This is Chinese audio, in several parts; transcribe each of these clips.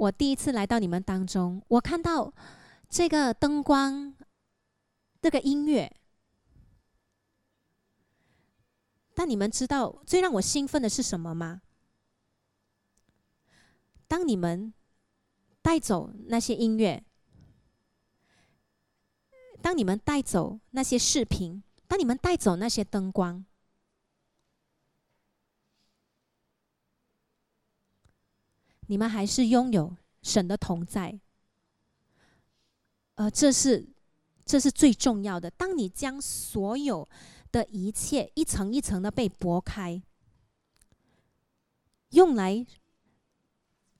我第一次来到你们当中，我看到这个灯光，这个音乐。但你们知道最让我兴奋的是什么吗？当你们带走那些音乐，当你们带走那些视频，当你们带走那些灯光，你们还是拥有神的同在，呃，这是这是最重要的。当你将所有的一切一层一层的被剥开，用来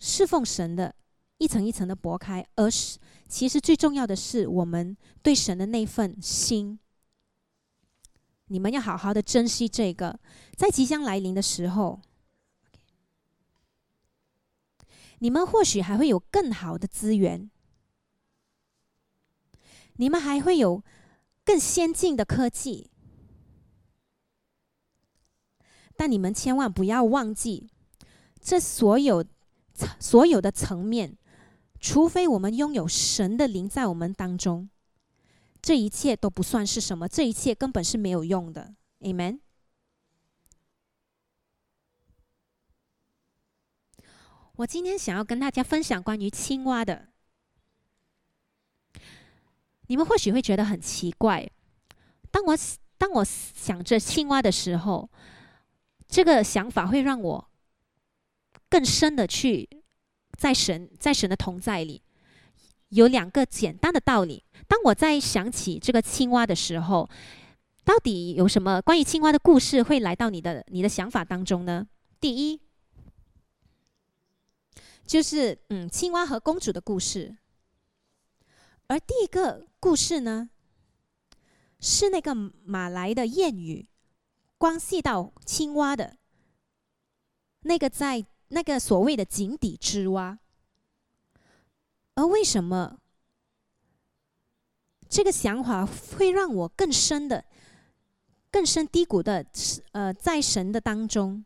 侍奉神的，一层一层的剥开，而是其实最重要的是我们对神的那份心。你们要好好的珍惜这个，在即将来临的时候。你们或许还会有更好的资源，你们还会有更先进的科技，但你们千万不要忘记，这所有所有的层面，除非我们拥有神的灵在我们当中，这一切都不算是什么，这一切根本是没有用的。Amen。我今天想要跟大家分享关于青蛙的。你们或许会觉得很奇怪，当我当我想着青蛙的时候，这个想法会让我更深的去在神在神的同在里。有两个简单的道理。当我在想起这个青蛙的时候，到底有什么关于青蛙的故事会来到你的你的想法当中呢？第一。就是嗯，青蛙和公主的故事。而第一个故事呢，是那个马来的谚语，关系到青蛙的。那个在那个所谓的井底之蛙。而为什么这个想法会让我更深的、更深低谷的，呃，在神的当中？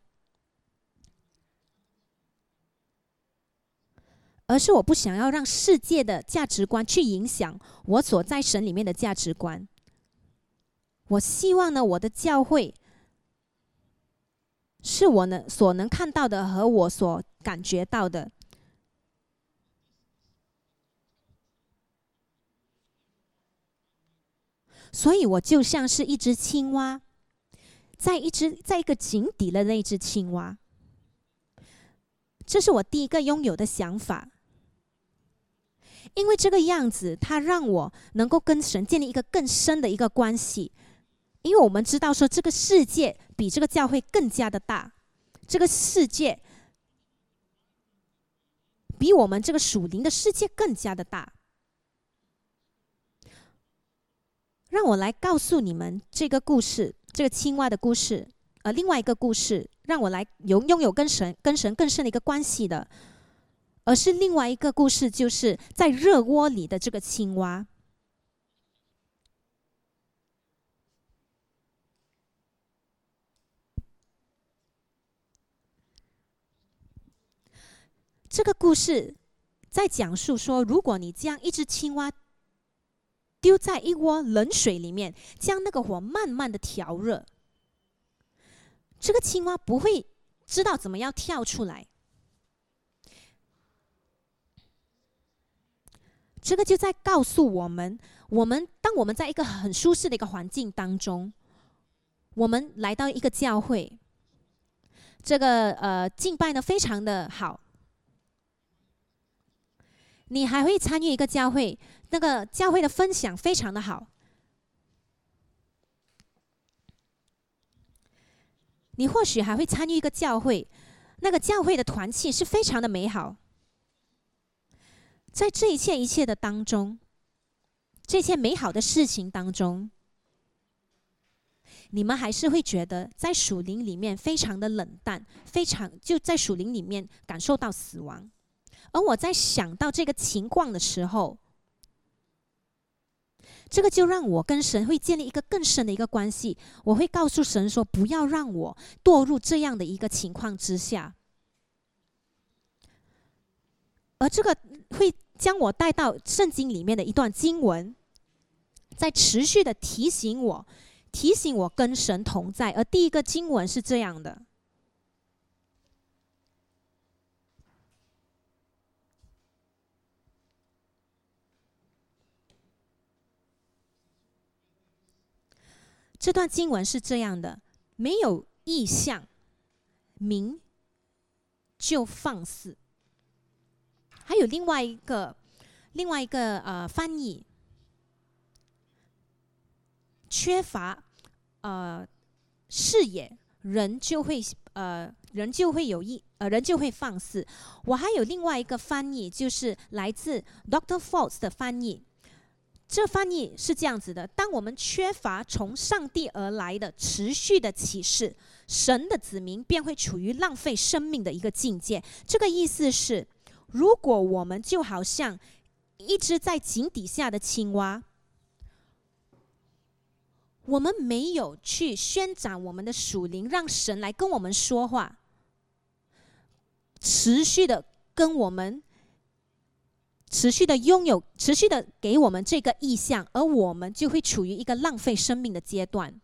而是我不想要让世界的价值观去影响我所在神里面的价值观。我希望呢，我的教会是我能所能看到的和我所感觉到的。所以我就像是一只青蛙，在一只在一个井底的那只青蛙。这是我第一个拥有的想法。因为这个样子，它让我能够跟神建立一个更深的一个关系。因为我们知道说，这个世界比这个教会更加的大，这个世界比我们这个属灵的世界更加的大。让我来告诉你们这个故事，这个青蛙的故事。呃，另外一个故事，让我来有拥有跟神、跟神更深的一个关系的。而是另外一个故事，就是在热锅里的这个青蛙。这个故事在讲述说，如果你将一只青蛙丢在一锅冷水里面，将那个火慢慢的调热，这个青蛙不会知道怎么样跳出来。这个就在告诉我们：，我们当我们在一个很舒适的一个环境当中，我们来到一个教会，这个呃敬拜呢非常的好，你还会参与一个教会，那个教会的分享非常的好，你或许还会参与一个教会，那个教会的团契是非常的美好。在这一切一切的当中，这些美好的事情当中，你们还是会觉得在属灵里面非常的冷淡，非常就在属灵里面感受到死亡。而我在想到这个情况的时候，这个就让我跟神会建立一个更深的一个关系。我会告诉神说：“不要让我堕入这样的一个情况之下。”而这个会将我带到圣经里面的一段经文，在持续的提醒我，提醒我跟神同在。而第一个经文是这样的。这段经文是这样的：没有意象，明就放肆。还有另外一个，另外一个呃翻译，缺乏呃视野，人就会呃人就会有意呃人就会放肆。我还有另外一个翻译，就是来自 Doctor Falls 的翻译。这翻译是这样子的：当我们缺乏从上帝而来的持续的启示，神的子民便会处于浪费生命的一个境界。这个意思是，如果我们就好像一只在井底下的青蛙，我们没有去宣展我们的属灵，让神来跟我们说话，持续的跟我们。持续的拥有，持续的给我们这个意向，而我们就会处于一个浪费生命的阶段。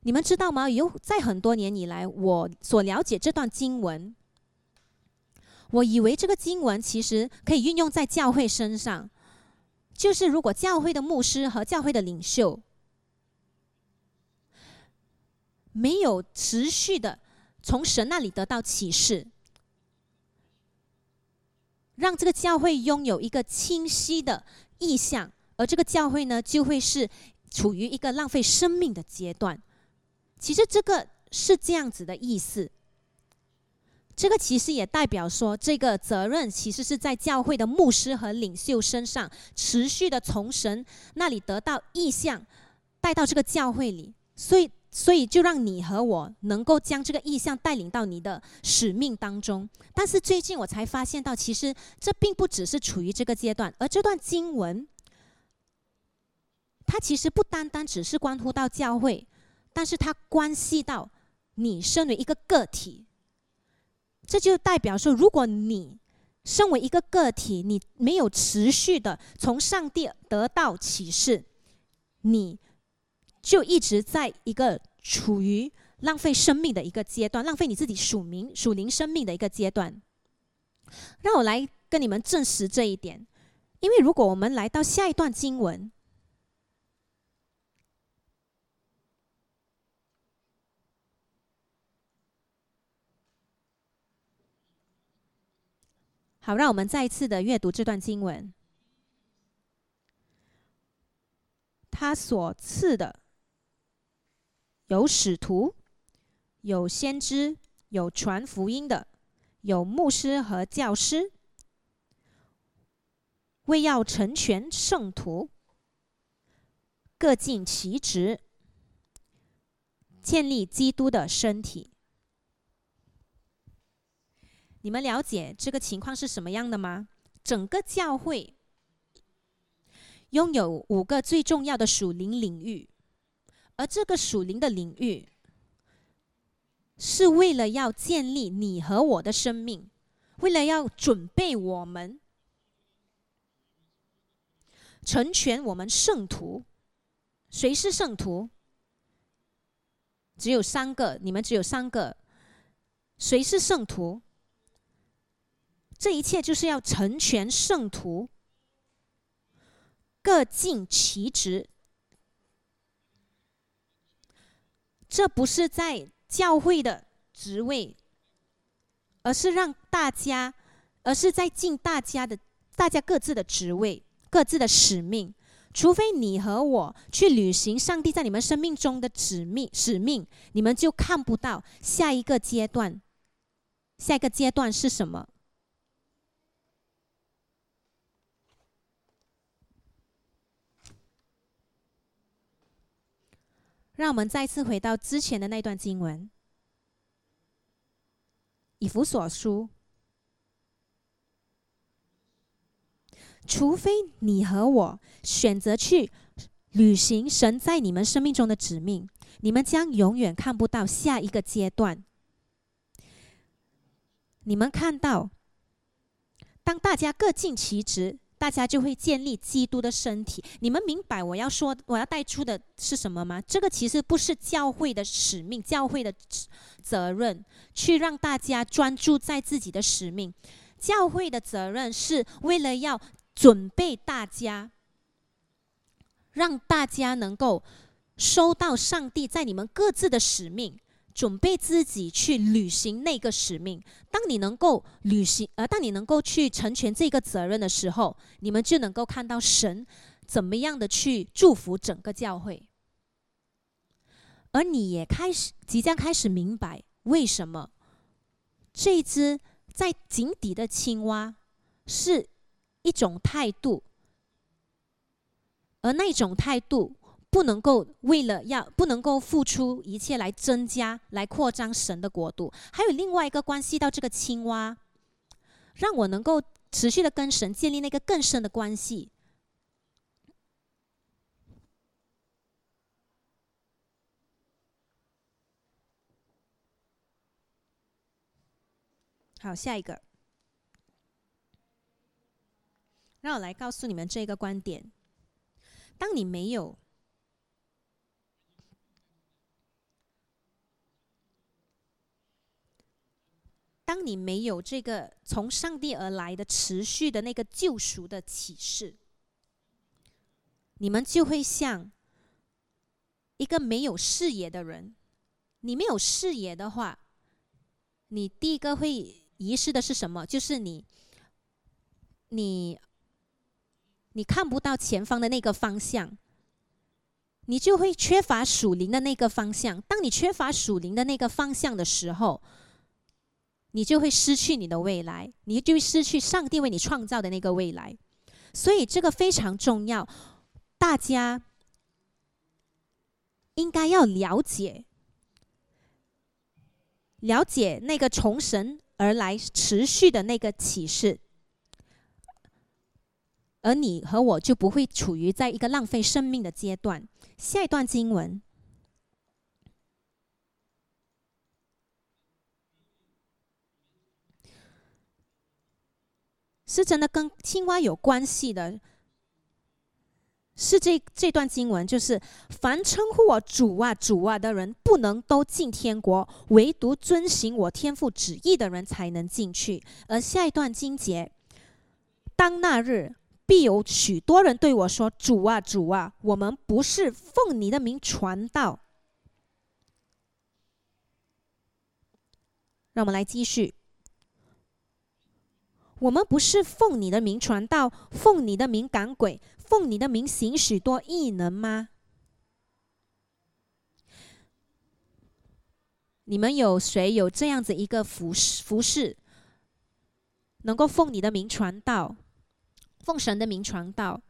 你们知道吗？有在很多年以来，我所了解这段经文，我以为这个经文其实可以运用在教会身上，就是如果教会的牧师和教会的领袖没有持续的从神那里得到启示。让这个教会拥有一个清晰的意向，而这个教会呢，就会是处于一个浪费生命的阶段。其实这个是这样子的意思。这个其实也代表说，这个责任其实是在教会的牧师和领袖身上，持续的从神那里得到意向，带到这个教会里。所以。所以，就让你和我能够将这个意向带领到你的使命当中。但是最近我才发现到，其实这并不只是处于这个阶段，而这段经文，它其实不单单只是关乎到教会，但是它关系到你身为一个个体。这就代表说，如果你身为一个个体，你没有持续的从上帝得到启示，你。就一直在一个处于浪费生命的一个阶段，浪费你自己属灵属灵生命的一个阶段。让我来跟你们证实这一点，因为如果我们来到下一段经文，好，让我们再一次的阅读这段经文，他所赐的。有使徒，有先知，有传福音的，有牧师和教师，为要成全圣徒，各尽其职，建立基督的身体。你们了解这个情况是什么样的吗？整个教会拥有五个最重要的属灵领域。而这个属灵的领域，是为了要建立你和我的生命，为了要准备我们成全我们圣徒。谁是圣徒？只有三个，你们只有三个。谁是圣徒？这一切就是要成全圣徒，各尽其职。这不是在教会的职位，而是让大家，而是在尽大家的、大家各自的职位、各自的使命。除非你和我去履行上帝在你们生命中的使命，使命，你们就看不到下一个阶段。下一个阶段是什么？让我们再次回到之前的那段经文，《以弗所书》。除非你和我选择去履行神在你们生命中的使命，你们将永远看不到下一个阶段。你们看到，当大家各尽其职，大家就会建立基督的身体。你们明白我要说我要带出的是什么吗？这个其实不是教会的使命，教会的责任，去让大家专注在自己的使命。教会的责任是为了要准备大家，让大家能够收到上帝在你们各自的使命。准备自己去履行那个使命。当你能够履行，呃，当你能够去成全这个责任的时候，你们就能够看到神怎么样的去祝福整个教会。而你也开始即将开始明白，为什么这只在井底的青蛙是一种态度，而那种态度。不能够为了要不能够付出一切来增加来扩张神的国度，还有另外一个关系到这个青蛙，让我能够持续的跟神建立那个更深的关系。好，下一个，让我来告诉你们这个观点：当你没有。当你没有这个从上帝而来的持续的那个救赎的启示，你们就会像一个没有视野的人。你没有视野的话，你第一个会遗失的是什么？就是你，你，你看不到前方的那个方向，你就会缺乏属灵的那个方向。当你缺乏属灵的那个方向的时候，你就会失去你的未来，你就会失去上帝为你创造的那个未来。所以这个非常重要，大家应该要了解，了解那个从神而来持续的那个启示，而你和我就不会处于在一个浪费生命的阶段。下一段经文。是真的跟青蛙有关系的，是这这段经文，就是凡称呼我主啊主啊的人，不能都进天国，唯独遵行我天父旨意的人才能进去。而下一段经节，当那日必有许多人对我说：“主啊主啊，我们不是奉你的名传道。”让我们来继续。我们不是奉你的名传道，奉你的名赶鬼，奉你的名行许多异能吗？你们有谁有这样子一个服饰服饰，能够奉你的名传道，奉神的名传道？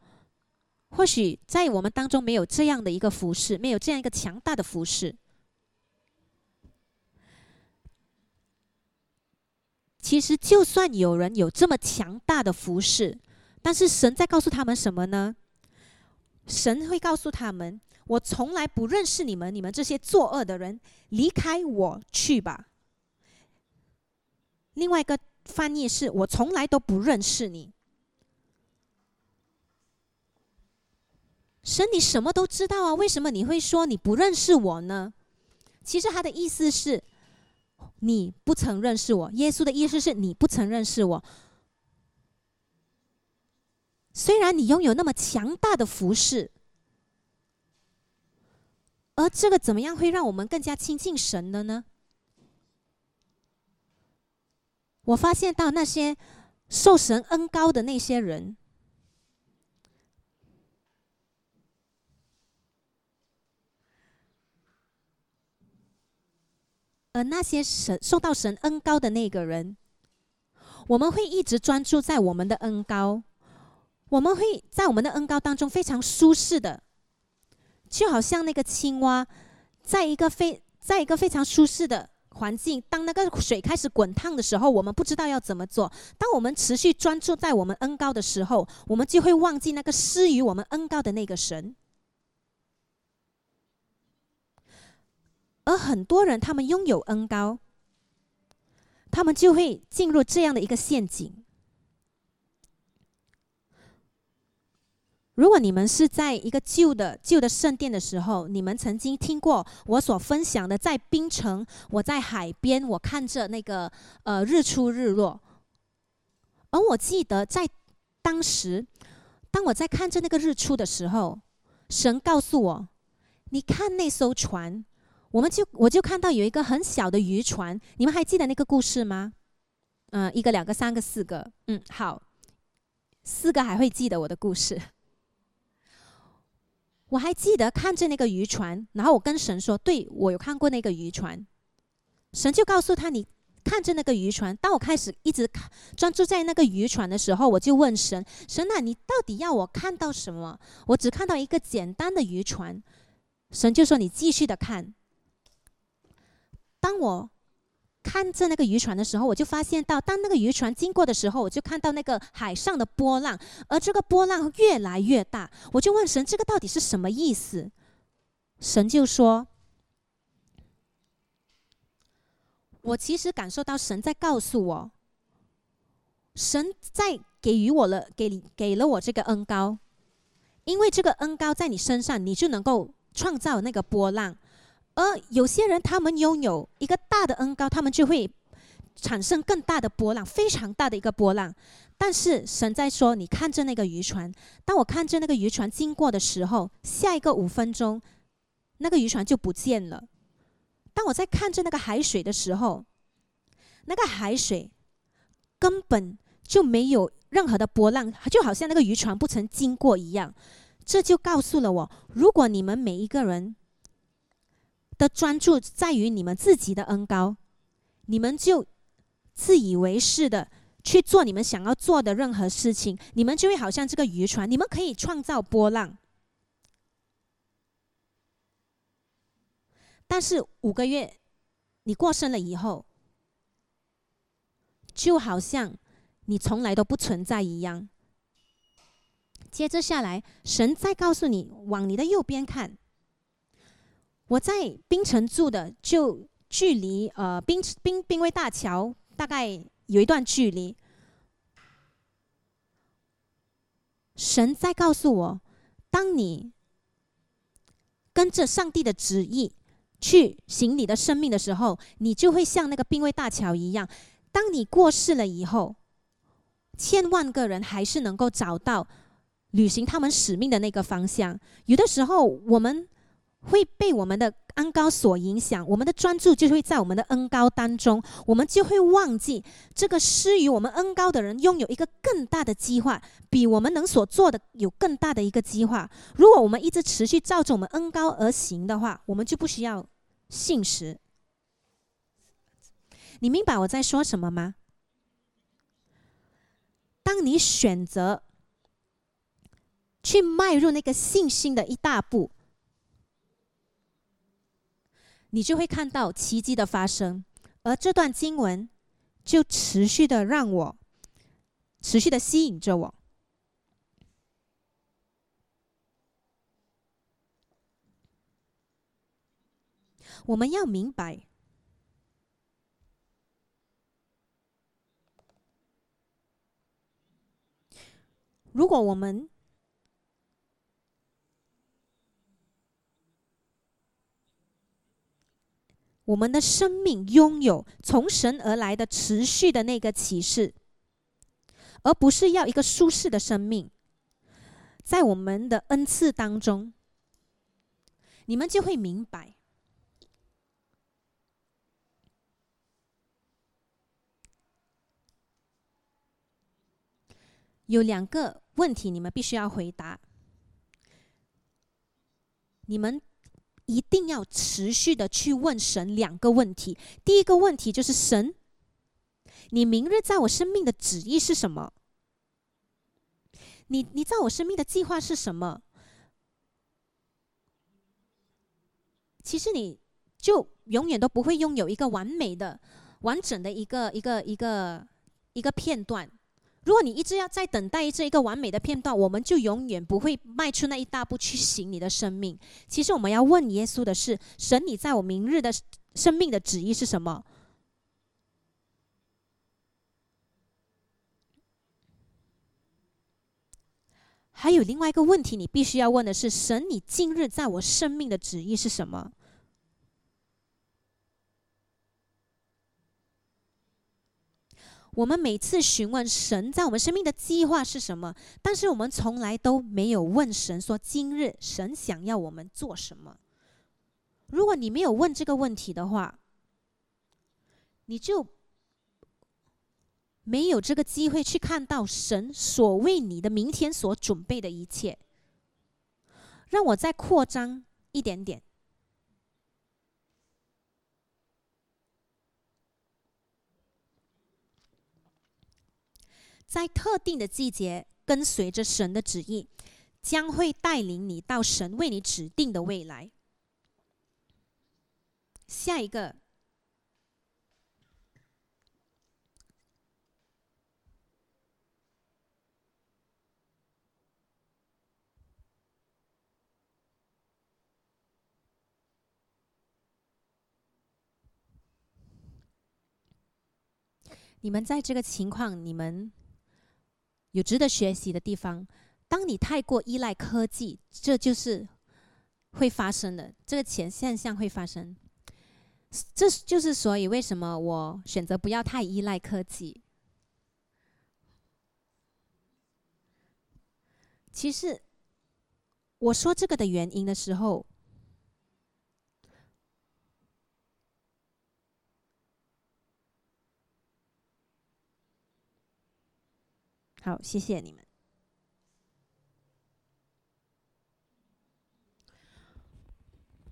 或许在我们当中没有这样的一个服饰，没有这样一个强大的服饰。其实，就算有人有这么强大的服饰，但是神在告诉他们什么呢？神会告诉他们：“我从来不认识你们，你们这些作恶的人，离开我去吧。”另外一个翻译是：“我从来都不认识你。”神，你什么都知道啊？为什么你会说你不认识我呢？其实他的意思是。你不曾认识我，耶稣的意思是你不曾认识我。虽然你拥有那么强大的服饰，而这个怎么样会让我们更加亲近神的呢？我发现到那些受神恩高的那些人。而那些神受到神恩高的那个人，我们会一直专注在我们的恩高，我们会在我们的恩高当中非常舒适的，就好像那个青蛙，在一个非在一个非常舒适的环境，当那个水开始滚烫的时候，我们不知道要怎么做。当我们持续专注在我们恩高的时候，我们就会忘记那个施予我们恩高的那个神。而很多人他们拥有恩高。他们就会进入这样的一个陷阱。如果你们是在一个旧的旧的圣殿的时候你们曾经听过我所分享的在冰城我在海边我看着那个呃日出日落。而我记得在当时当我在看着那个日出的时候神告诉我你看那艘船我们就我就看到有一个很小的渔船，你们还记得那个故事吗？嗯，一个、两个、三个、四个，嗯，好，四个还会记得我的故事。我还记得看着那个渔船，然后我跟神说：“对我有看过那个渔船。”神就告诉他：“你看着那个渔船。”当我开始一直看专注在那个渔船的时候，我就问神：“神啊，你到底要我看到什么？我只看到一个简单的渔船。”神就说：“你继续的看。”当我。看着那个渔船的时候，我就发现到，当那个渔船经过的时候，我就看到那个海上的波浪，而这个波浪越来越大。我就问神：“这个到底是什么意思？”神就说：“我其实感受到神在告诉我，神在给予我了，给给了我这个恩高，因为这个恩高在你身上，你就能够创造那个波浪。”而有些人，他们拥有一个大的恩高，他们就会产生更大的波浪，非常大的一个波浪。但是神在说：“你看着那个渔船，当我看着那个渔船经过的时候，下一个五分钟，那个渔船就不见了。当我在看着那个海水的时候，那个海水根本就没有任何的波浪，就好像那个渔船不曾经过一样。这就告诉了我：如果你们每一个人，的专注在于你们自己的恩高，你们就自以为是的去做你们想要做的任何事情，你们就会好像这个渔船，你们可以创造波浪。但是五个月你过生了以后，就好像你从来都不存在一样。接着下来，神再告诉你往你的右边看。我在槟城住的，就距离呃滨滨滨威大桥大概有一段距离。神在告诉我，当你跟着上帝的旨意去行你的生命的时候，你就会像那个滨威大桥一样。当你过世了以后，千万个人还是能够找到履行他们使命的那个方向。有的时候，我们。会被我们的恩高所影响，我们的专注就会在我们的恩高当中，我们就会忘记这个施予我们恩高的人拥有一个更大的计划，比我们能所做的有更大的一个计划。如果我们一直持续照着我们恩高而行的话，我们就不需要信实。你明白我在说什么吗？当你选择去迈入那个信心的一大步。你就会看到奇迹的发生，而这段经文就持续的让我持续的吸引着我。我们要明白，如果我们我们的生命拥有从神而来的持续的那个启示，而不是要一个舒适的生命。在我们的恩赐当中，你们就会明白，有两个问题你们必须要回答。你们。一定要持续的去问神两个问题。第一个问题就是神，你明日在我生命的旨意是什么？你你在我生命的计划是什么？其实你就永远都不会拥有一个完美的、完整的一个一个一个一个片段。如果你一直要在等待这一个完美的片段，我们就永远不会迈出那一大步去行你的生命。其实我们要问耶稣的是：神，你在我明日的生命的旨意是什么？还有另外一个问题，你必须要问的是：神，你今日在我生命的旨意是什么？我们每次询问神在我们生命的计划是什么，但是我们从来都没有问神说：今日神想要我们做什么？如果你没有问这个问题的话，你就没有这个机会去看到神所为你的明天所准备的一切。让我再扩张一点点。在特定的季节，跟随着神的旨意，将会带领你到神为你指定的未来。下一个，你们在这个情况，你们。有值得学习的地方。当你太过依赖科技，这就是会发生的这个前现象会发生。这就是所以为什么我选择不要太依赖科技。其实我说这个的原因的时候。好，谢谢你们。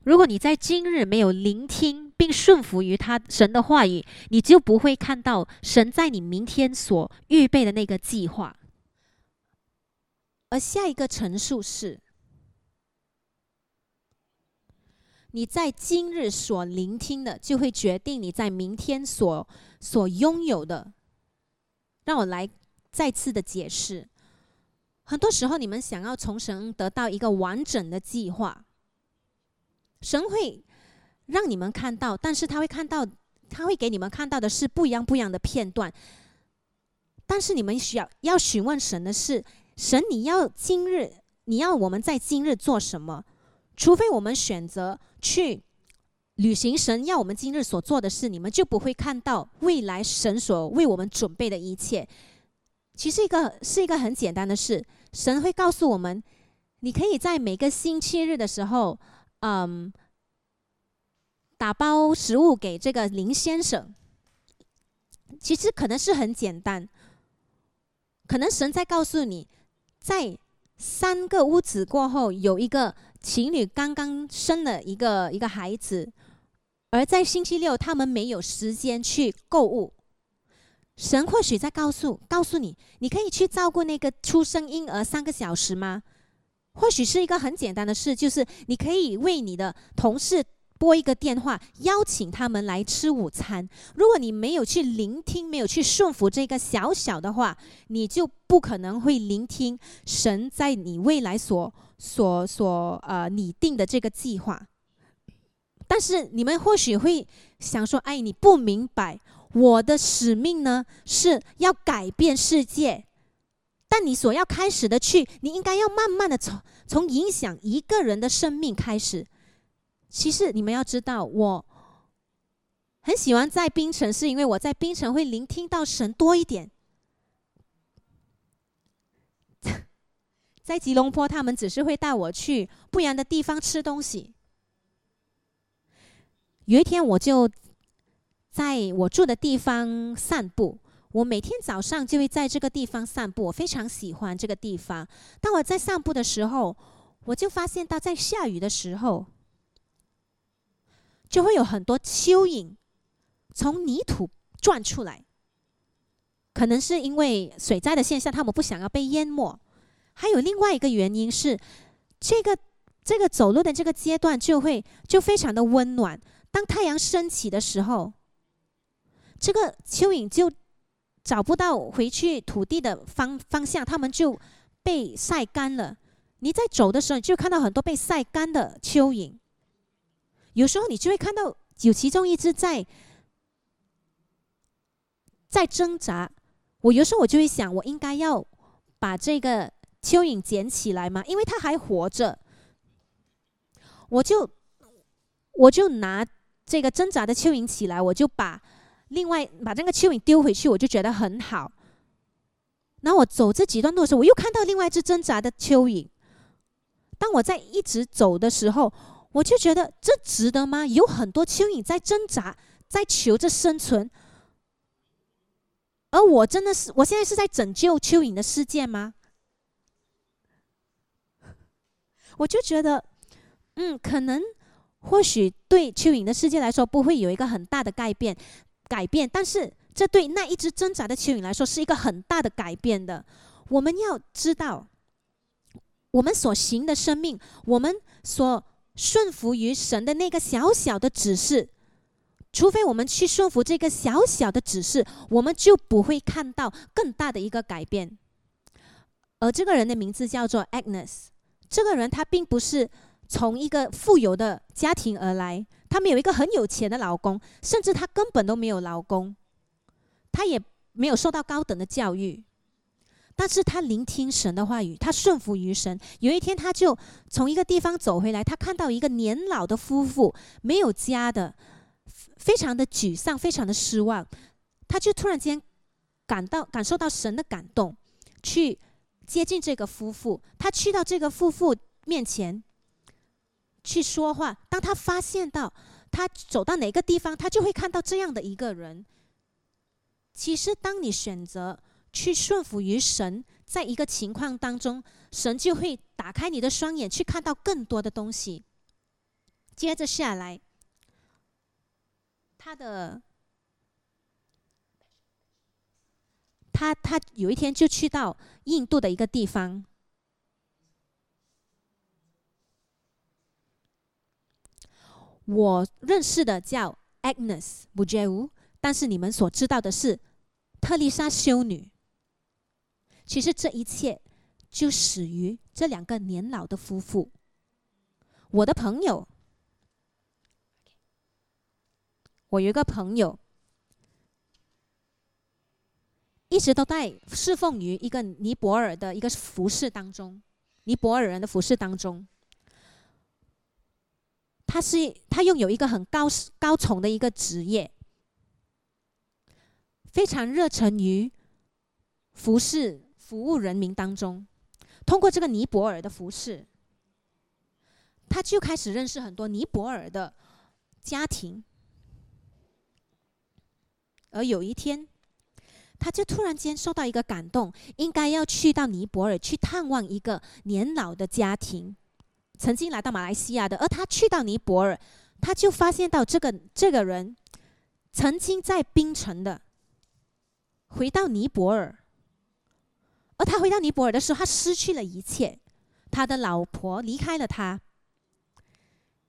如果你在今日没有聆听并顺服于他神的话语，你就不会看到神在你明天所预备的那个计划。而下一个陈述是：你在今日所聆听的，就会决定你在明天所所拥有的。让我来。再次的解释，很多时候你们想要从神得到一个完整的计划，神会让你们看到，但是他会看到，他会给你们看到的是不一样不一样的片段。但是你们需要要询问神的是，神你要今日你要我们在今日做什么？除非我们选择去履行神要我们今日所做的事，你们就不会看到未来神所为我们准备的一切。其实一个是一个很简单的事，神会告诉我们，你可以在每个星期日的时候，嗯，打包食物给这个林先生。其实可能是很简单，可能神在告诉你，在三个屋子过后，有一个情侣刚刚生了一个一个孩子，而在星期六他们没有时间去购物。神或许在告诉告诉你，你可以去照顾那个出生婴儿三个小时吗？或许是一个很简单的事，就是你可以为你的同事拨一个电话，邀请他们来吃午餐。如果你没有去聆听，没有去顺服这个小小的话，你就不可能会聆听神在你未来所所所呃拟定的这个计划。但是你们或许会想说：“哎，你不明白。”我的使命呢，是要改变世界。但你所要开始的去，你应该要慢慢的从从影响一个人的生命开始。其实你们要知道，我很喜欢在槟城，是因为我在槟城会聆听到神多一点。在吉隆坡，他们只是会带我去不一样的地方吃东西。有一天，我就。在我住的地方散步，我每天早上就会在这个地方散步，我非常喜欢这个地方。当我在散步的时候，我就发现到在下雨的时候，就会有很多蚯蚓从泥土钻出来。可能是因为水灾的现象，他们不想要被淹没。还有另外一个原因是，这个这个走路的这个阶段就会就非常的温暖。当太阳升起的时候。这个蚯蚓就找不到回去土地的方方向，它们就被晒干了。你在走的时候，你就看到很多被晒干的蚯蚓。有时候你就会看到有其中一只在在挣扎。我有时候我就会想，我应该要把这个蚯蚓捡起来吗？因为它还活着。我就我就拿这个挣扎的蚯蚓起来，我就把另外把这个蚯蚓丢回去，我就觉得很好。然后我走这几段路的时候，我又看到另外一只挣扎的蚯蚓。当我在一直走的时候，我就觉得这值得吗？有很多蚯蚓在挣扎，在求着生存，而我真的是，我现在是在拯救蚯蚓的世界吗？我就觉得，嗯，可能或许对蚯蚓的世界来说不会有一个很大的改变，改变，但是。这对那一只挣扎的蚯蚓来说是一个很大的改变的。我们要知道，我们所行的生命，我们所顺服于神的那个小小的指示，除非我们去顺服这个小小的指示，我们就不会看到更大的一个改变。而这个人的名字叫做 Agnes。这个人他并不是从一个富有的家庭而来，他们有一个很有钱的老公，甚至他根本都没有老公。他也没有受到高等的教育，但是他聆听神的话语，他顺服于神。有一天，他就从一个地方走回来，他看到一个年老的夫妇，没有家的，非常的沮丧，非常的失望。他就突然间感到感受到神的感动，去接近这个夫妇。他去到这个夫妇面前去说话。当他发现到他走到哪个地方，他就会看到这样的一个人。其实，当你选择去顺服于神，在一个情况当中，神就会打开你的双眼，去看到更多的东西。接着下来，他的他他有一天就去到印度的一个地方，我认识的叫 Agnes b u j e u 但是你们所知道的是，特丽莎修女。其实这一切就始于这两个年老的夫妇。我的朋友，我有一个朋友，一直都在侍奉于一个尼泊尔的一个服饰当中，尼泊尔人的服饰当中。他是他拥有一个很高高崇的一个职业。非常热忱于服侍、服务人民当中，通过这个尼泊尔的服饰，他就开始认识很多尼泊尔的家庭。而有一天，他就突然间受到一个感动，应该要去到尼泊尔去探望一个年老的家庭，曾经来到马来西亚的。而他去到尼泊尔，他就发现到这个这个人曾经在槟城的。回到尼泊尔，而他回到尼泊尔的时候，他失去了一切。他的老婆离开了他，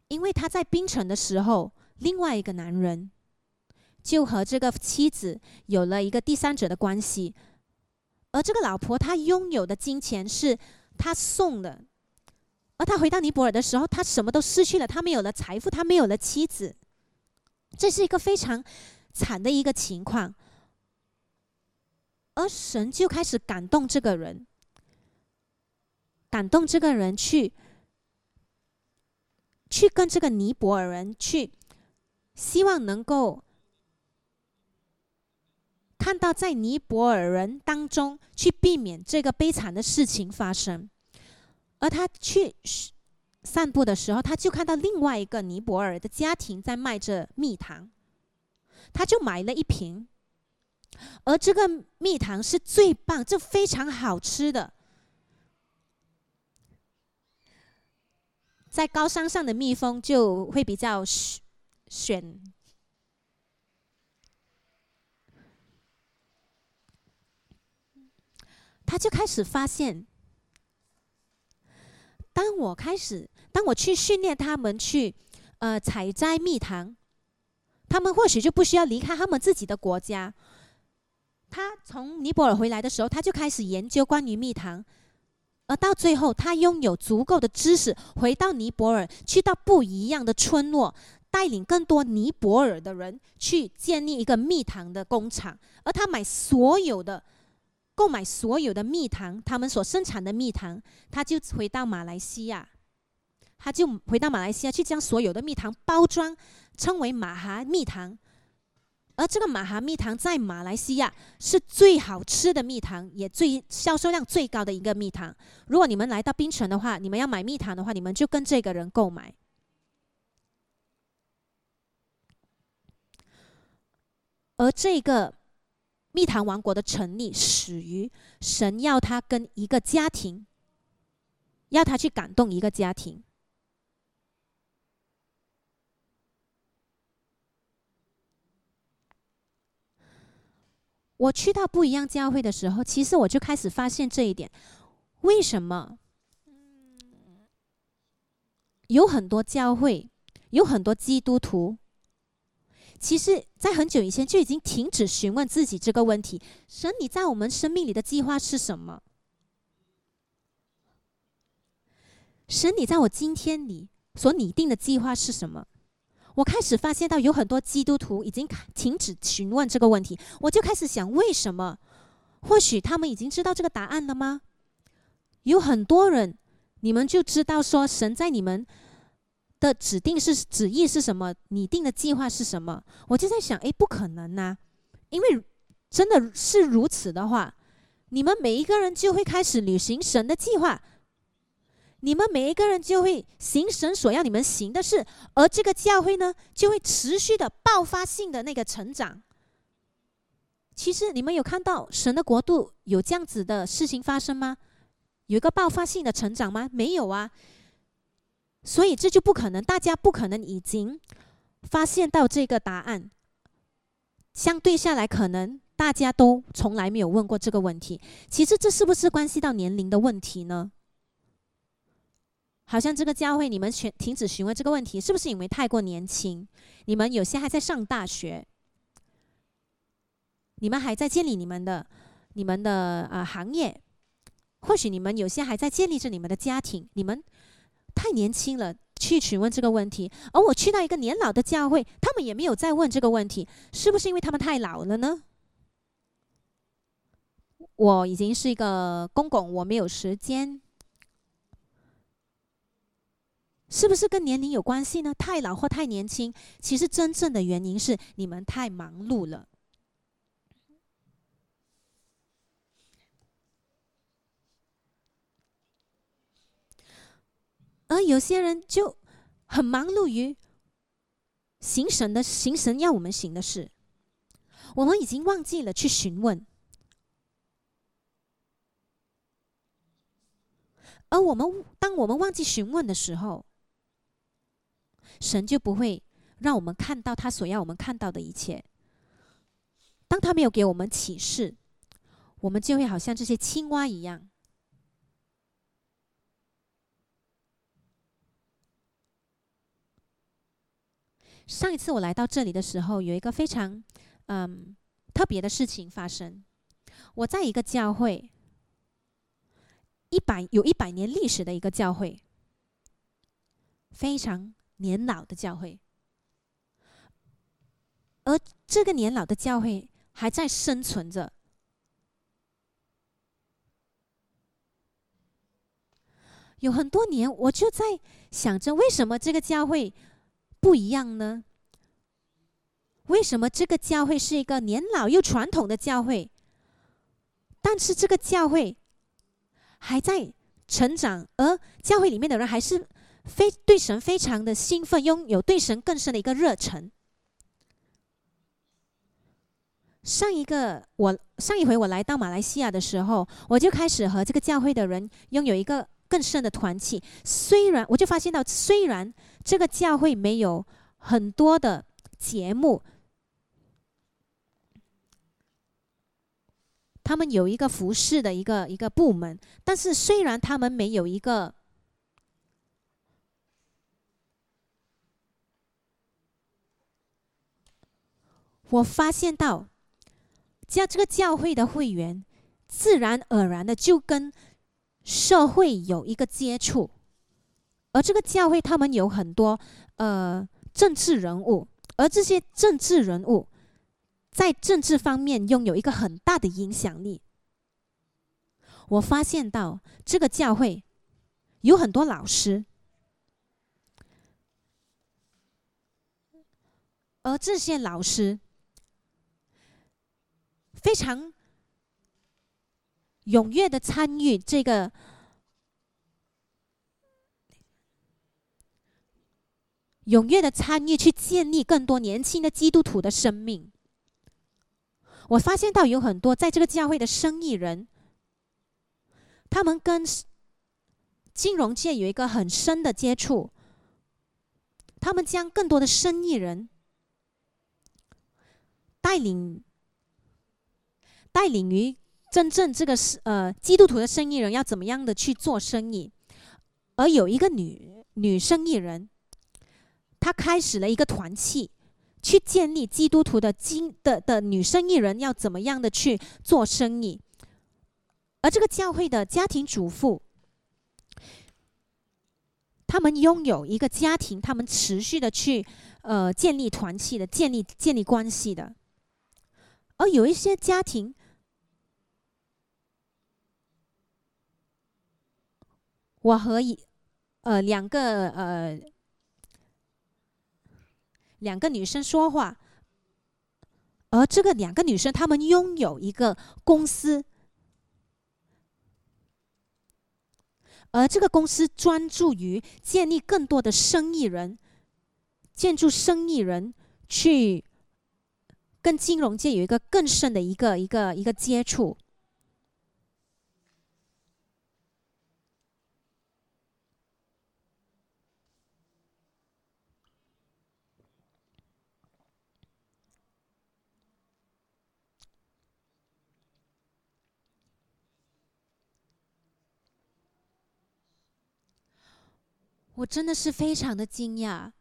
因为他在槟城的时候，另外一个男人就和这个妻子有了一个第三者的关系。而这个老婆，她拥有的金钱是他送的，而他回到尼泊尔的时候，他什么都失去了，他没有了财富，他没有了妻子，这是一个非常惨的一个情况。而神就开始感动这个人，感动这个人去，去跟这个尼泊尔人去，希望能够看到在尼泊尔人当中去避免这个悲惨的事情发生。而他去散步的时候，他就看到另外一个尼泊尔的家庭在卖着蜜糖，他就买了一瓶。而这个蜜糖是最棒，这非常好吃的。在高山上的蜜蜂就会比较选，他就开始发现，当我开始，当我去训练他们去，呃，采摘蜜糖，他们或许就不需要离开他们自己的国家。他从尼泊尔回来的时候，他就开始研究关于蜜糖，而到最后，他拥有足够的知识，回到尼泊尔，去到不一样的村落，带领更多尼泊尔的人去建立一个蜜糖的工厂。而他买所有的购买所有的蜜糖，他们所生产的蜜糖，他就回到马来西亚，他就回到马来西亚去将所有的蜜糖包装，称为马哈蜜糖。而这个马哈蜜糖在马来西亚是最好吃的蜜糖，也最销售量最高的一个蜜糖。如果你们来到槟城的话，你们要买蜜糖的话，你们就跟这个人购买。而这个蜜糖王国的成立始于神要他跟一个家庭，要他去感动一个家庭。我去到不一样教会的时候，其实我就开始发现这一点：为什么有很多教会，有很多基督徒，其实在很久以前就已经停止询问自己这个问题：神，你在我们生命里的计划是什么？神，你在我今天里所拟定的计划是什么？我开始发现到有很多基督徒已经停止询问这个问题，我就开始想，为什么？或许他们已经知道这个答案了吗？有很多人，你们就知道说，神在你们的指定是旨意是什么，拟定的计划是什么？我就在想，诶，不可能呐，因为真的是如此的话，你们每一个人就会开始履行神的计划。你们每一个人就会行神所要你们行的事，而这个教会呢，就会持续的爆发性的那个成长。其实你们有看到神的国度有这样子的事情发生吗？有一个爆发性的成长吗？没有啊。所以这就不可能，大家不可能已经发现到这个答案。相对下来，可能大家都从来没有问过这个问题。其实这是不是关系到年龄的问题呢？好像这个教会，你们全停止询问这个问题，是不是因为太过年轻？你们有些还在上大学，你们还在建立你们的、你们的啊行业，或许你们有些还在建立着你们的家庭。你们太年轻了，去询问这个问题。而我去到一个年老的教会，他们也没有再问这个问题，是不是因为他们太老了呢？我已经是一个公公，我没有时间。是不是跟年龄有关系呢？太老或太年轻，其实真正的原因是你们太忙碌了。而有些人就很忙碌于行神的行神要我们行的事，我们已经忘记了去询问。而我们当我们忘记询问的时候，神就不会让我们看到他所要我们看到的一切。当他没有给我们启示，我们就会好像这些青蛙一样。上一次我来到这里的时候，有一个非常嗯特别的事情发生。我在一个教会，一百有一百年历史的一个教会，非常。年老的教会，而这个年老的教会还在生存着。有很多年，我就在想着，为什么这个教会不一样呢？为什么这个教会是一个年老又传统的教会，但是这个教会还在成长，而教会里面的人还是？非对神非常的兴奋，拥有对神更深的一个热忱。上一个我上一回我来到马来西亚的时候，我就开始和这个教会的人拥有一个更深的团契。虽然我就发现到，虽然这个教会没有很多的节目，他们有一个服饰的一个一个部门，但是虽然他们没有一个。我发现到，教这个教会的会员，自然而然的就跟社会有一个接触，而这个教会他们有很多呃政治人物，而这些政治人物在政治方面拥有一个很大的影响力。我发现到这个教会有很多老师，而这些老师非常踊跃的参与这个。踊跃的参与，去建立更多年轻的基督徒的生命。我发现到有很多在这个教会的生意人，他们跟金融界有一个很深的接触，他们将更多的生意人带领带领于真正这个是呃基督徒的生意人要怎么样的去做生意，而有一个女女生意人。她开始了一个团契，去建立基督徒的经的的女生意人要怎么样的去做生意，而这个教会的家庭主妇，他们拥有一个家庭，他们持续的去呃建立团契的，建立建立关系的，而有一些家庭，我和一呃两个呃。两个女生说话，而这个两个女生，她们拥有一个公司，而这个公司专注于建立更多的生意人，建筑生意人去跟金融界有一个更深的一个一个一个接触。我真的是非常的惊讶。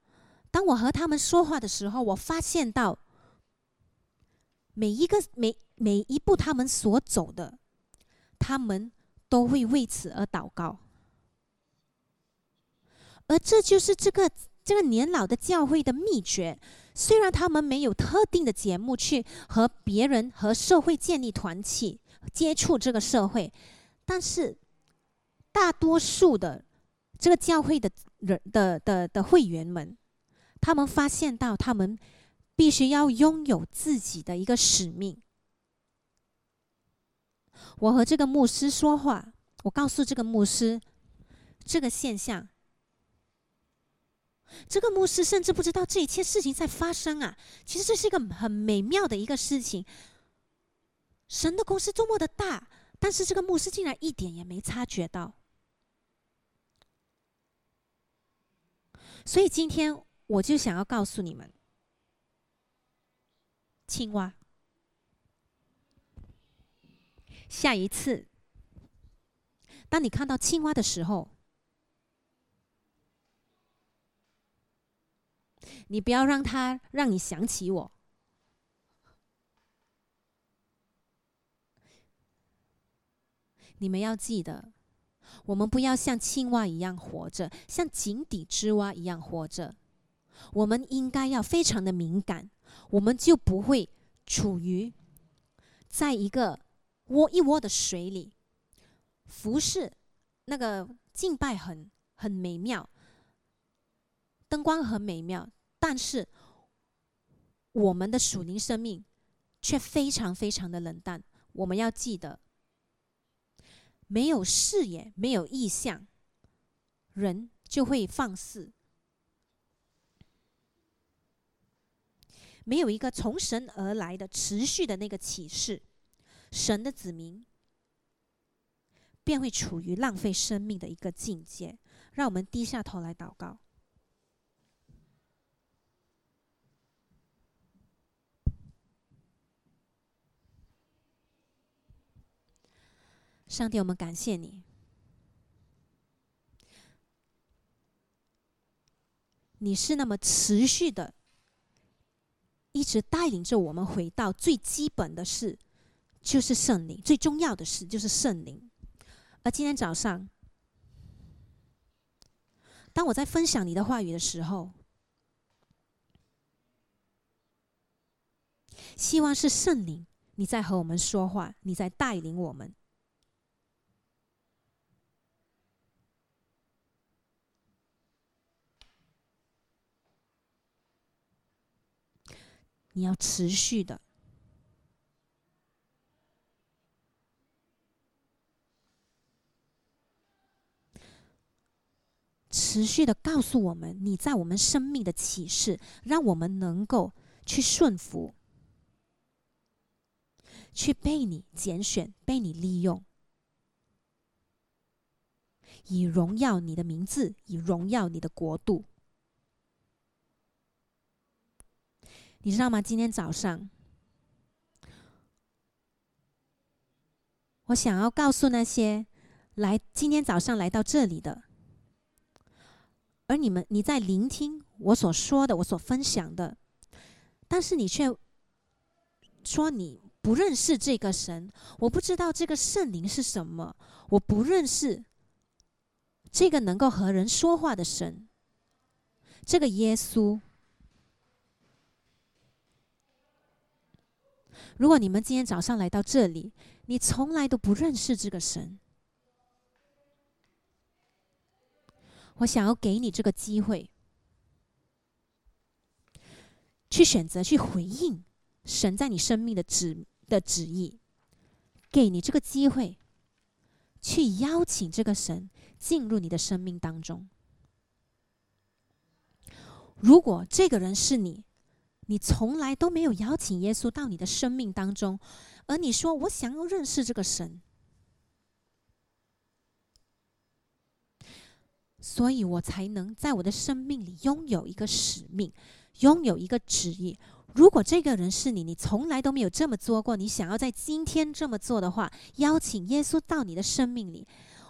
当我和他们说话的时候，我发现到每一个每每一步他们所走的，他们都会为此而祷告。而这就是这个这个年老的教会的秘诀。虽然他们没有特定的节目去和别人和社会建立团契、接触这个社会，但是大多数的。这个教会的人的的的会员们，他们发现到他们必须要拥有自己的一个使命。我和这个牧师说话，我告诉这个牧师这个现象，这个牧师甚至不知道这一切事情在发生啊！其实这是一个很美妙的一个事情。神的公司多么的大，但是这个牧师竟然一点也没察觉到。所以今天我就想要告诉你们，青蛙，下一次当你看到青蛙的时候，你不要让它让你想起我。你们要记得。我们不要像青蛙一样活着，像井底之蛙一样活着。我们应该要非常的敏感，我们就不会处于在一个窝一窝的水里。服饰那个敬拜很很美妙，灯光很美妙，但是我们的属灵生命却非常非常的冷淡。我们要记得。没有视野，没有意向，人就会放肆；没有一个从神而来的持续的那个启示，神的子民便会处于浪费生命的一个境界。让我们低下头来祷告。上帝，我们感谢你，你是那么持续的，一直带领着我们回到最基本的事，就是圣灵；最重要的事就是圣灵。而今天早上，当我在分享你的话语的时候，希望是圣灵你在和我们说话，你在带领我们。你要持续的。持续的告诉我们你在我们生命的启示，让我们能够去顺服，去被你拣选，被你利用，以荣耀你的名字，以荣耀你的国度。你知道吗？今天早上，我想要告诉那些来今天早上来到这里的。而你们，你在聆听我所说的，我所分享的，但是你却说你不认识这个神，我不知道这个圣灵是什么，我不认识这个能够和人说话的神，这个耶稣。如果你们今天早上来到这里，你从来都不认识这个神。我想要给你这个机会，去选择去回应神在你生命的旨的旨意，给你这个机会，去邀请这个神进入你的生命当中。如果这个人是你，你从来都没有邀请耶稣到你的生命当中，而你说我想要认识这个神。所以我才能在我的生命里拥有一个使命，拥有一个旨意。如果这个人是你，你从来都没有这么做过，你想要在今天这么做的话，邀请耶稣到你的生命里，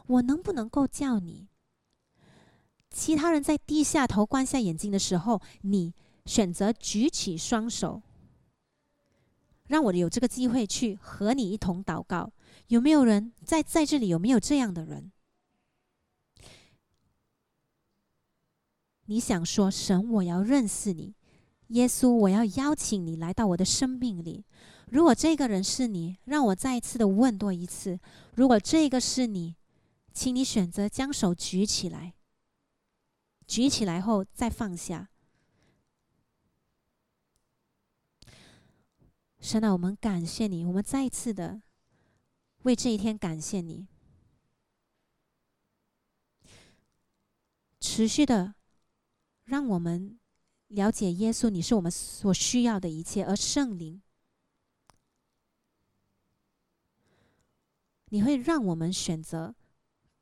我能不能够叫你？其他人在低下头、关下眼睛的时候，你选择举起双手，让我有这个机会去和你一同祷告。有没有人在在这里？有没有这样的人？你想说神，我要认识你，耶稣，我要邀请你来到我的生命里。如果这个人是你，让我再一次的问多一次：如果这个是你，请你选择将手举起来，举起来后再放下。神啊，我们感谢你，我们再一次的为这一天感谢你，持续的。让我们了解耶稣，你是我们所需要的一切，而圣灵，你会让我们选择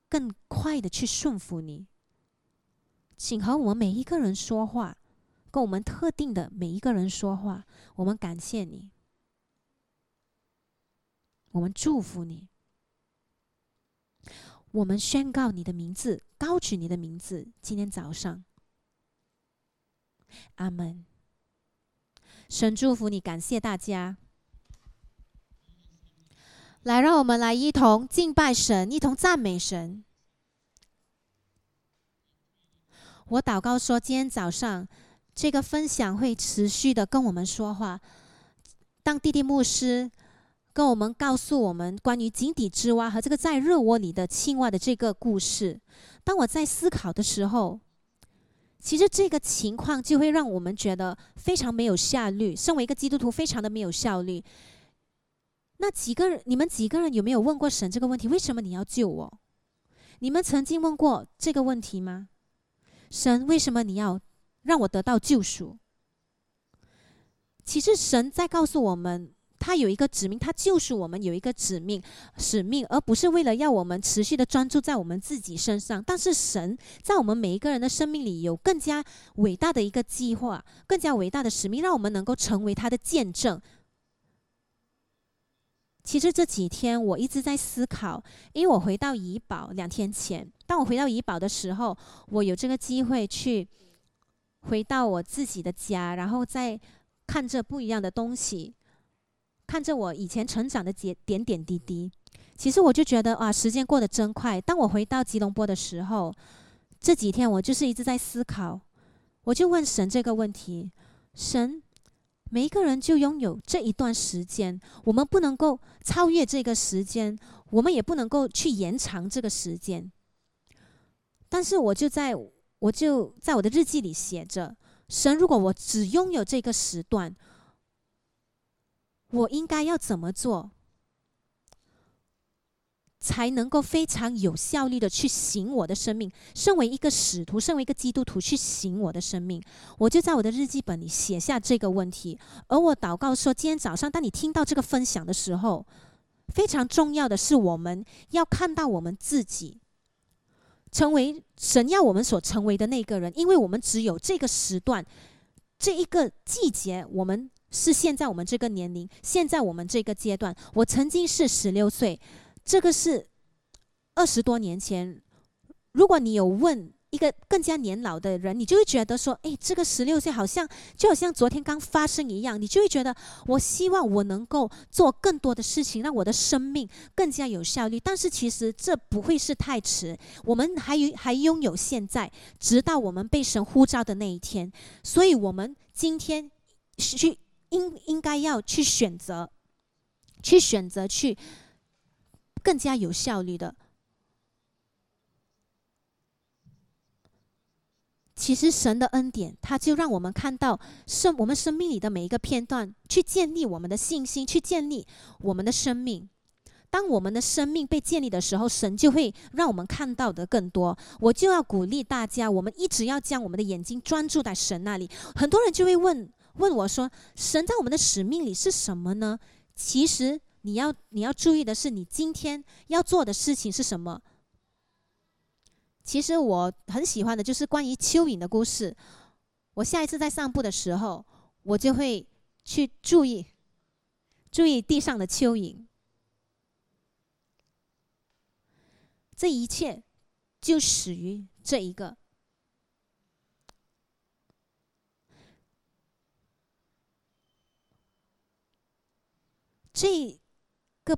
更快的去顺服你。请和我们每一个人说话，跟我们特定的每一个人说话。我们感谢你，我们祝福你，我们宣告你的名字，高举你的名字。今天早上。阿门。神祝福你，感谢大家。来，让我们来一同敬拜神，一同赞美神。我祷告说，今天早上这个分享会持续的跟我们说话。当弟弟牧师跟我们告诉我们关于井底之蛙和这个在热窝里的青蛙的这个故事，当我在思考的时候。其实这个情况就会让我们觉得非常没有效率。身为一个基督徒，非常的没有效率。那几个人，你们几个人有没有问过神这个问题？为什么你要救我？你们曾经问过这个问题吗？神，为什么你要让我得到救赎？其实神在告诉我们。他有一个指命，他就是我们有一个指命使命，而不是为了要我们持续的专注在我们自己身上。但是神在我们每一个人的生命里有更加伟大的一个计划，更加伟大的使命，让我们能够成为他的见证。其实这几天我一直在思考，因为我回到怡宝两天前，当我回到怡宝的时候，我有这个机会去回到我自己的家，然后再看着不一样的东西。看着我以前成长的点点点滴滴，其实我就觉得啊，时间过得真快。当我回到吉隆坡的时候，这几天我就是一直在思考，我就问神这个问题：神，每一个人就拥有这一段时间，我们不能够超越这个时间，我们也不能够去延长这个时间。但是我就在我就在我的日记里写着：神，如果我只拥有这个时段。我应该要怎么做，才能够非常有效率的去行我的生命？身为一个使徒，身为一个基督徒，去行我的生命，我就在我的日记本里写下这个问题。而我祷告说，今天早上，当你听到这个分享的时候，非常重要的是，我们要看到我们自己。成为神要我们所成为的那个人，因为我们只有这个时段，这一个季节，我们是现在我们这个年龄，现在我们这个阶段。我曾经是十六岁，这个是二十多年前。如果你有问。一个更加年老的人，你就会觉得说：“哎，这个十六岁好像就好像昨天刚发生一样。”你就会觉得，我希望我能够做更多的事情，让我的生命更加有效率。但是其实这不会是太迟，我们还有还拥有现在，直到我们被神呼召的那一天。所以，我们今天去应应该要去选择，去选择去更加有效率的。其实神的恩典，他就让我们看到生我们生命里的每一个片段，去建立我们的信心，去建立我们的生命。当我们的生命被建立的时候，神就会让我们看到的更多。我就要鼓励大家，我们一直要将我们的眼睛专注在神那里。很多人就会问问我说：“神在我们的使命里是什么呢？”其实你要你要注意的是，你今天要做的事情是什么。其实我很喜欢的就是关于蚯蚓的故事。我下一次在散步的时候，我就会去注意注意地上的蚯蚓。这一切就始于这一个这个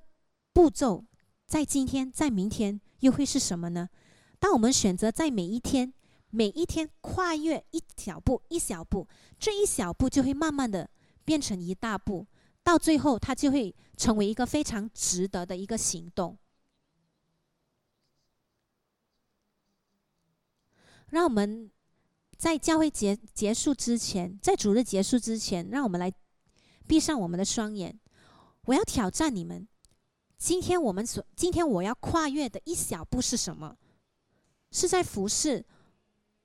步骤，在今天，在明天又会是什么呢？当我们选择在每一天、每一天跨越一小步、一小步，这一小步就会慢慢的变成一大步，到最后它就会成为一个非常值得的一个行动。让我们在教会结结束之前，在主日结束之前，让我们来闭上我们的双眼。我要挑战你们，今天我们所今天我要跨越的一小步是什么？是在服侍，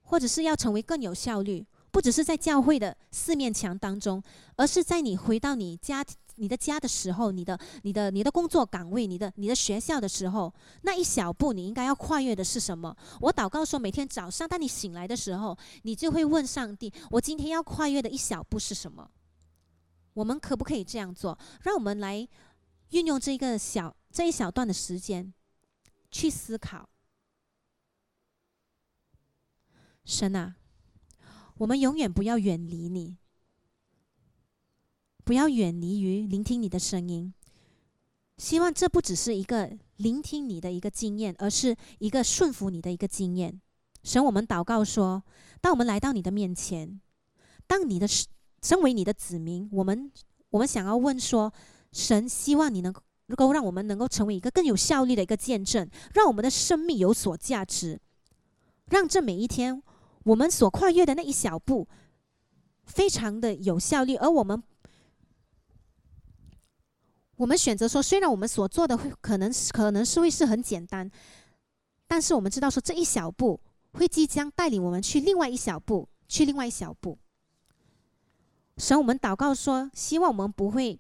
或者是要成为更有效率，不只是在教会的四面墙当中，而是在你回到你家、你的家的时候，你的、你的、你的工作岗位、你的、你的学校的时候，那一小步你应该要跨越的是什么？我祷告说，每天早上当你醒来的时候，你就会问上帝：我今天要跨越的一小步是什么？我们可不可以这样做？让我们来运用这个小这一小段的时间去思考。神啊，我们永远不要远离你，不要远离于聆听你的声音。希望这不只是一个聆听你的一个经验，而是一个顺服你的一个经验。神，我们祷告说，当我们来到你的面前，当你的身为你的子民，我们我们想要问说，神希望你能够让我们能够成为一个更有效率的一个见证，让我们的生命有所价值，让这每一天。我们所跨越的那一小步，非常的有效率。而我们，我们选择说，虽然我们所做的会可能可能是会是很简单，但是我们知道说，这一小步会即将带领我们去另外一小步，去另外一小步。神，我们祷告说，希望我们不会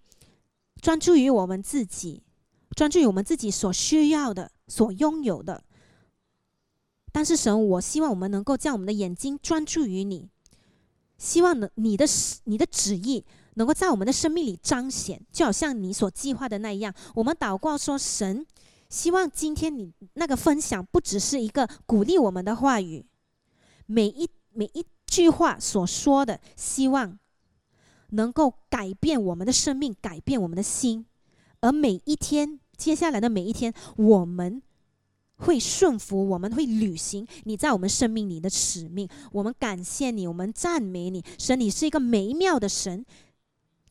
专注于我们自己，专注于我们自己所需要的、所拥有的。但是神，我希望我们能够将我们的眼睛专注于你，希望能你的你的旨意能够在我们的生命里彰显，就好像你所计划的那样。我们祷告说，神，希望今天你那个分享不只是一个鼓励我们的话语，每一每一句话所说的，希望能够改变我们的生命，改变我们的心，而每一天接下来的每一天，我们。会顺服，我们会履行你在我们生命里的使命。我们感谢你，我们赞美你，神，你是一个美妙的神。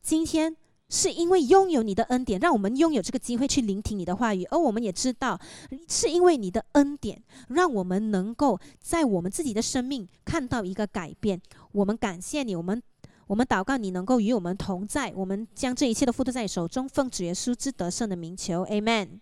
今天是因为拥有你的恩典，让我们拥有这个机会去聆听你的话语，而我们也知道，是因为你的恩典，让我们能够在我们自己的生命看到一个改变。我们感谢你，我们我们祷告你能够与我们同在，我们将这一切都付托在你手中，奉主耶稣之得胜的名求，Amen。